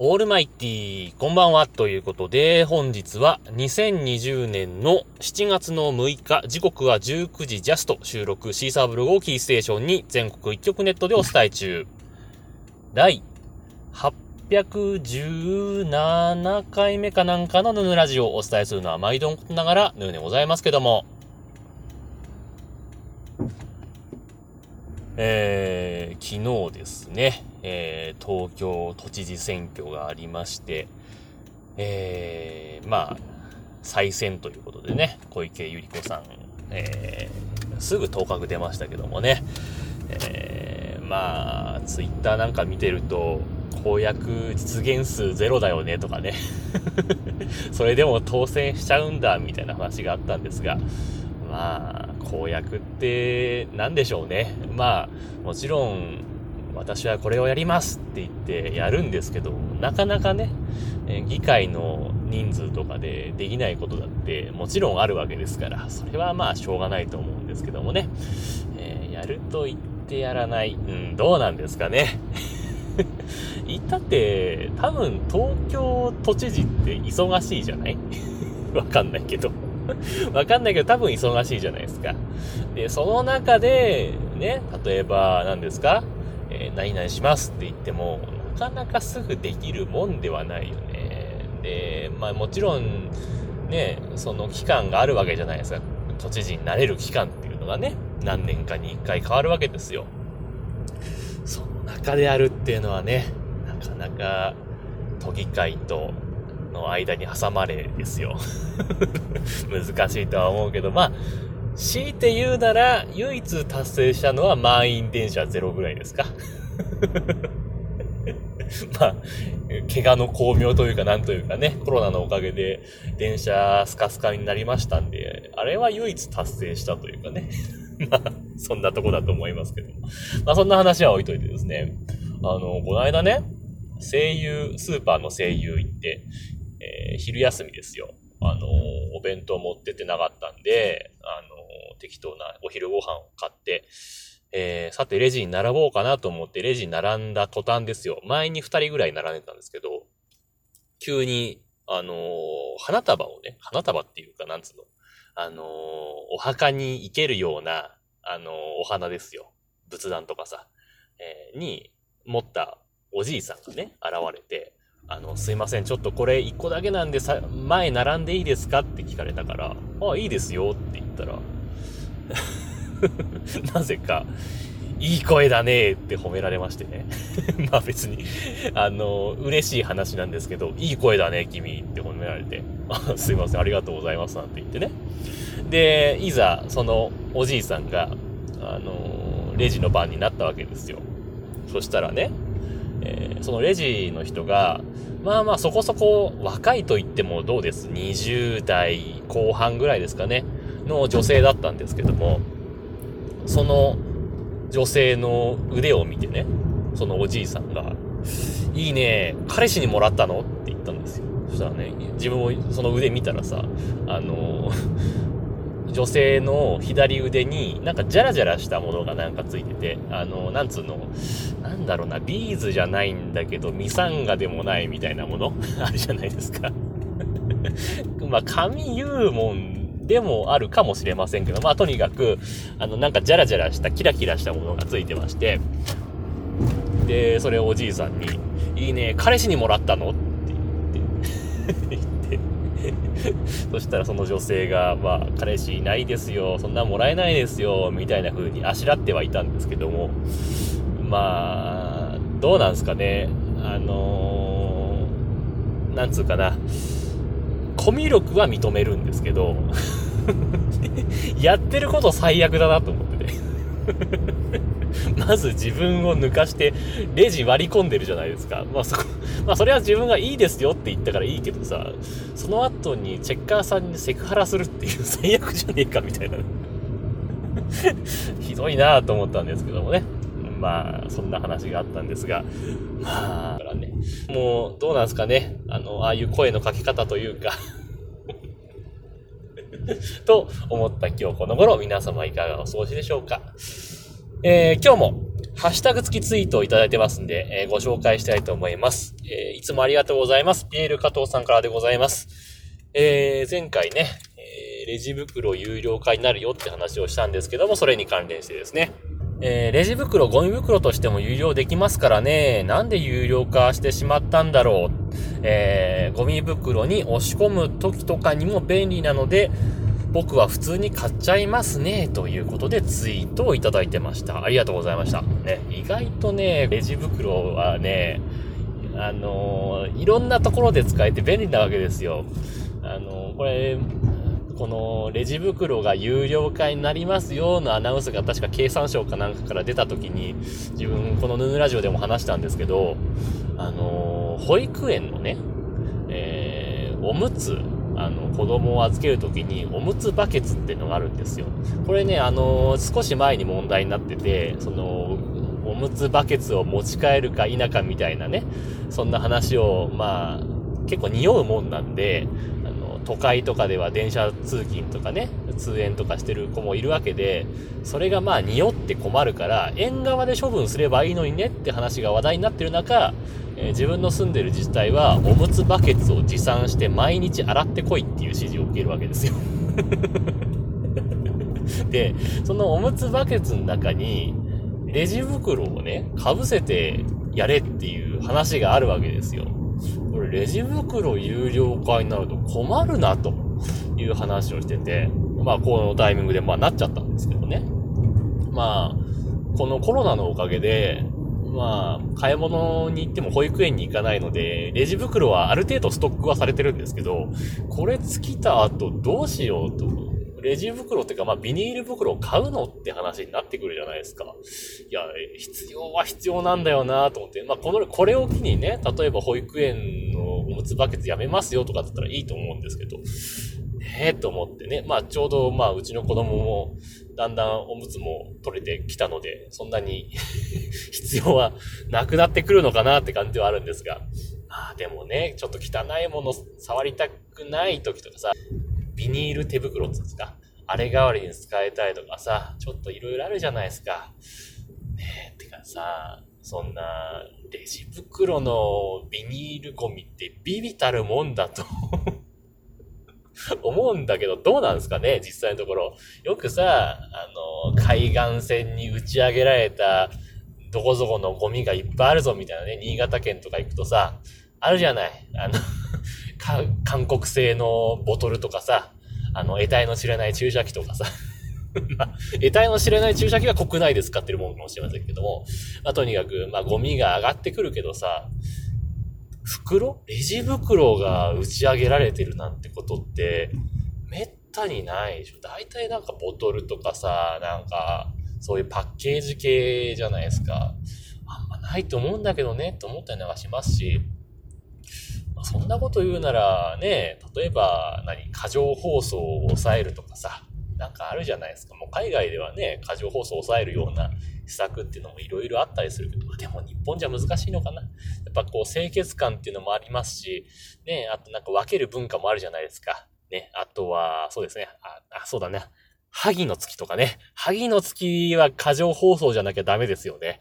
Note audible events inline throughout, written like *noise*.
オールマイティー、こんばんは、ということで、本日は2020年の7月の6日、時刻は19時ジャスト収録、シーサーブログをキーステーションに全国一曲ネットでお伝え中。第817回目かなんかのヌヌラジオをお伝えするのは毎度のことながらヌーでございますけども、えー、昨日ですね、えー、東京都知事選挙がありまして、えー、まあ、再選ということでね、小池百合子さん、えー、すぐ当確出ましたけどもね、えー、まあ、ツイッターなんか見てると、公約実現数ゼロだよねとかね *laughs* それでも当選しちゃうんだみたいな話があったんですが、まあ、公約って何でしょうね。まあ、もちろん私はこれをやりますって言ってやるんですけど、なかなかね、え議会の人数とかでできないことだってもちろんあるわけですから、それはまあしょうがないと思うんですけどもね、えー、やると言ってやらない、うん、どうなんですかね。*laughs* 言ったって、多分東京都知事って忙しいじゃない？*laughs* わかんないけど。わかんないけど多分忙しいじゃないですか。で、その中で、ね、例えば何ですか？えー、何々しますって言っても、なかなかすぐできるもんではないよね。で、まあもちろん、ね、その期間があるわけじゃないですか。都知事になれる期間っていうのがね、何年かに一回変わるわけですよ。その中であるっていうのはね、なかなか都議会との間に挟まれですよ。*laughs* 難しいとは思うけど、まあ、強いて言うなら、唯一達成したのは満員電車ゼロぐらいですか？*laughs* まあ、怪我の巧妙というかなんというかね、コロナのおかげで電車スカスカになりましたんで、あれは唯一達成したというかね。*laughs* まあ、そんなとこだと思いますけど。まあそんな話は置いといてですね。あの、この間ね、声優、スーパーの声優行って、えー、昼休みですよ。あの、お弁当持っててなかったんで、あの、適当なお昼ご飯を買って、えー、さてレジに並ぼうかなと思ってレジに並んだ途端ですよ。前に二人ぐらい並んでたんですけど、急に、あのー、花束をね、花束っていうか、なんつうの、あのー、お墓に行けるような、あの、お花ですよ。仏壇とかさ、え、に持ったおじいさんがね、現れて、あの、すいません、ちょっとこれ一個だけなんでさ、前並んでいいですかって聞かれたから、あ、いいですよって言ったら、*laughs* なぜか、いい声だねって褒められましてね。*laughs* まあ別に、あの、嬉しい話なんですけど、いい声だね、君って褒められて、*laughs* あすいません、ありがとうございますなんて言ってね。で、いざ、そのおじいさんが、あの、レジの番になったわけですよ。そしたらね、えー、そのレジの人が、まあまあそこそこ若いと言ってもどうです ?20 代後半ぐらいですかね。の女性だったんですけども、その女性の腕を見てね、そのおじいさんが、いいね、彼氏にもらったのって言ったんですよ。そしたらね、自分もその腕見たらさ、あの、女性の左腕になんかジャラジャラしたものがなんかついてて、あの、なんつうの、なんだろうな、ビーズじゃないんだけど、ミサンガでもないみたいなもの？*laughs* あるじゃないですか *laughs* まあ、紙言うもんでもあるかもしれませんけど、まあとにかく、あの、なんかジャラジャラした、キラキラしたものがついてまして、で、それをおじいさんに、いいね、彼氏にもらったの？って言って、*laughs* って、そしたらその女性が、まあ、彼氏いないですよ、そんなもらえないですよ、みたいな風にあしらってはいたんですけども、まあ、どうなんすかね、あのー、なんつうかな、コミュ力は認めるんですけど *laughs* やってること最悪だなと思ってて *laughs* まず自分を抜かして、レジ割り込んでるじゃないですか。まあそこ、まあそれは自分がいいですよって言ったからいいけどさ、その後にチェッカーさんにセクハラするっていう *laughs* 最悪じゃねえかみたいなひどいなと思ったんですけどもね。まあ、そんな話があったんですが、まあ、だからね、もう、どうなんですかね。あの、ああいう声のかけ方というか *laughs* と思った今日この頃、皆様いかがお過ごしでしょうか。えー、今日もハッシュタグ付きツイートをいただいてますんで、えー、ご紹介したいと思います。えー、いつもありがとうございます。ピエール加藤さんからでございます。えー、前回ね、えレジ袋有料化になるよって話をしたんですけども、それに関連してですね。えー、レジ袋、ゴミ袋としても有料できますからね、なんで有料化してしまったんだろう。えー、ゴミ袋に押し込む時とかにも便利なので、僕は普通に買っちゃいますね、ということでツイートをいただいてました。ありがとうございました。ね、意外とね、レジ袋はね、あのー、いろんなところで使えて便利なわけですよ。あのー、これ、このレジ袋が有料化になりますよのアナウンスが確か経産省かなんかから出た時に、自分このヌヌラジオでも話したんですけど、あのー、保育園のね、えー、おむつあの、子供を預けるときに、おむつバケツっていうのがあるんですよ。これね、あの少し前に問題になってて、その、おむつバケツを持ち帰るか否かみたいなね、そんな話を、まあ、結構匂うもんなんで、あの、都会とかでは電車通勤とかね、通園とかしてる子もいるわけで、それがまあ匂って困るから、縁側で処分すればいいのにねって話が話題になってる中、え、自分の住んでる自治体は、おむつバケツを持参して毎日洗ってこいっていう指示を受けるわけですよ *laughs* で、そのおむつバケツの中に、レジ袋をね、かぶせてやれっていう話があるわけですよ。これ、レジ袋有料化になると困るなという話をしてて、まあ、このタイミングでまあなっちゃったんですけどね。まあ、このコロナのおかげで、まあ、買い物に行っても保育園に行かないので、レジ袋はある程度ストックはされてるんですけど、これ尽きた後どうしようと。レジ袋っていうか、まあ、ビニール袋を買うのって話になってくるじゃないですか。いや、必要は必要なんだよなと思って。まあ、この、これを機にね、例えば保育園のおむつバケツやめますよとかだったらいいと思うんですけど、ねえと思ってね。まあ、ちょうど、まあ、うちの子供も、だんだんおむつも取れてきたので、そんなに *laughs* 必要はなくなってくるのかなって感じはあるんですが。まあでもね、ちょっと汚いもの触りたくない時とかさ、ビニール手袋ってうんですかあれ代わりに使えたりとかさ、ちょっといろいろあるじゃないですか。ねえ、てかさ、そんな、レジ袋のビニールゴミってビビたるもんだと *laughs* 思うんだけど、どうなんですかね実際のところ。よくさ、あの、海岸線に打ち上げられた、どこぞこのゴミがいっぱいあるぞみたいなね、新潟県とか行くとさ、あるじゃない。あの *laughs* 韓国製のボトルとかさ、あの、得体の知れない注射器とかさ、*laughs* 得体の知れない注射器は国内で使ってるものかもしれませんけども、まあ、とにかく、まあ、ゴミが上がってくるけどさ、袋？レジ袋が打ち上げられてるなんてことって、めったにないでしょ。大体なんかボトルとかさ、なんか、そういうパッケージ系じゃないですか。あんまないと思うんだけどね、と思ったりなんかしますし、まあ、そんなこと言うならね、例えば何、過剰放送を抑えるとかさ、なんかあるじゃないですか。もう海外ではね、過剰放送を抑えるような施策っていうのもいろいろあったりするけど、まあ、でも日本じゃ難しいのかな。やっぱこう清潔感っていうのもありますし、ね、あとなんか分ける文化もあるじゃないですか。ね、あとは、そうですね。あ、あそうだね。萩の月とかね。萩の月は過剰放送じゃなきゃダメですよね。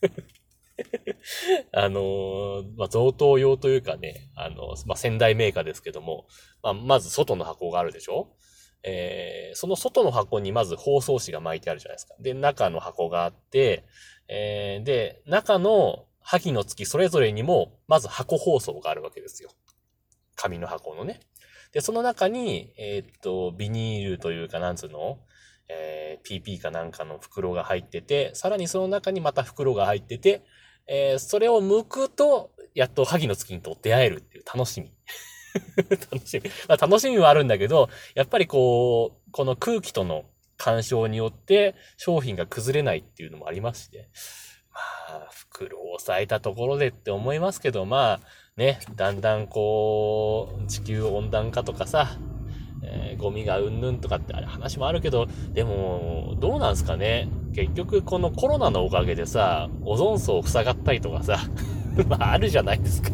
*laughs* あのー、まあ、贈答用というかね、あの、まあ、仙台メーカーですけども、まあ、まず外の箱があるでしょ？えー、その外の箱にまず包装紙が巻いてあるじゃないですか。で、中の箱があって、えー、で、中の萩の月それぞれにも、まず箱包装があるわけですよ。紙の箱のね。で、その中に、えー、っと、ビニールというか、なんつうの？えー、PP かなんかの袋が入ってて、さらにその中にまた袋が入ってて、えー、それを剥くと、やっと萩の月にと出会えるっていう楽しみ。*laughs* 楽しみ。まあ、楽しみはあるんだけど、やっぱりこう、この空気との干渉によって商品が崩れないっていうのもありますしね。まあ、袋を抑えたところでって思いますけど、まあ、ね、だんだんこう、地球温暖化とかさ、えー、ゴミがうんぬんとかって話もあるけど、でも、どうなんすかね。結局、このコロナのおかげでさ、オゾン層塞がったりとかさ、*laughs* まあ、あるじゃないですか。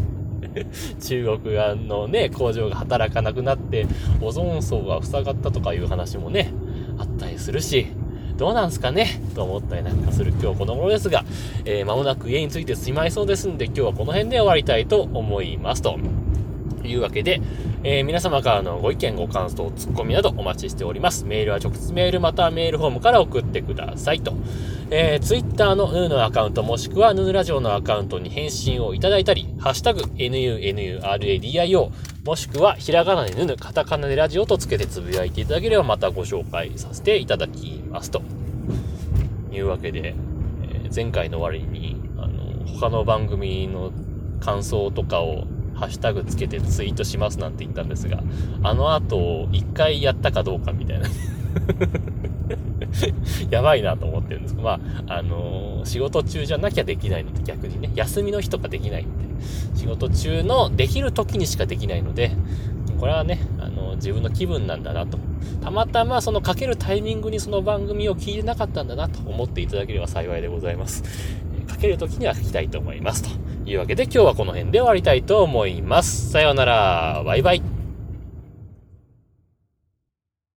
*laughs* 中国側のね、工場が働かなくなって、オゾン層が塞がったとかいう話もね、あったりするし、どうなんすかね？と思ったりなんかする今日この頃ですが、えー、間もなく家に着いてしまいそうですんで、今日はこの辺で終わりたいと思います。というわけで、えー、皆様からのご意見、ご感想、ツッコミなどお待ちしております。メールは直接メールまたはメールフォームから送ってくださいと。えー、ツイッターのヌーのアカウントもしくはヌーラジオのアカウントに返信をいただいたり、ハッシュタグ NUNURADIO もしくはひらがなでヌヌ、カタカナでラジオとつけてつぶやいていただければまたご紹介させていただきますと。いうわけで、えー、前回の終わりに、あの、他の番組の感想とかをハッシュタグつけてツイートしますなんて言ったんですが、あの後、一回やったかどうかみたいな *laughs* やばいなと思ってるんですけど、まあ、あのー、仕事中じゃなきゃできないので逆にね、休みの日とかできないんで、仕事中のできる時にしかできないので、これはね、あのー、自分の気分なんだなと。たまたまそのかけるタイミングにその番組を聞いてなかったんだなと思っていただければ幸いでございます。かける時には聞きたいと思います。というわけで今日はこの辺で終わりたいと思います。さようなら。バイバイ。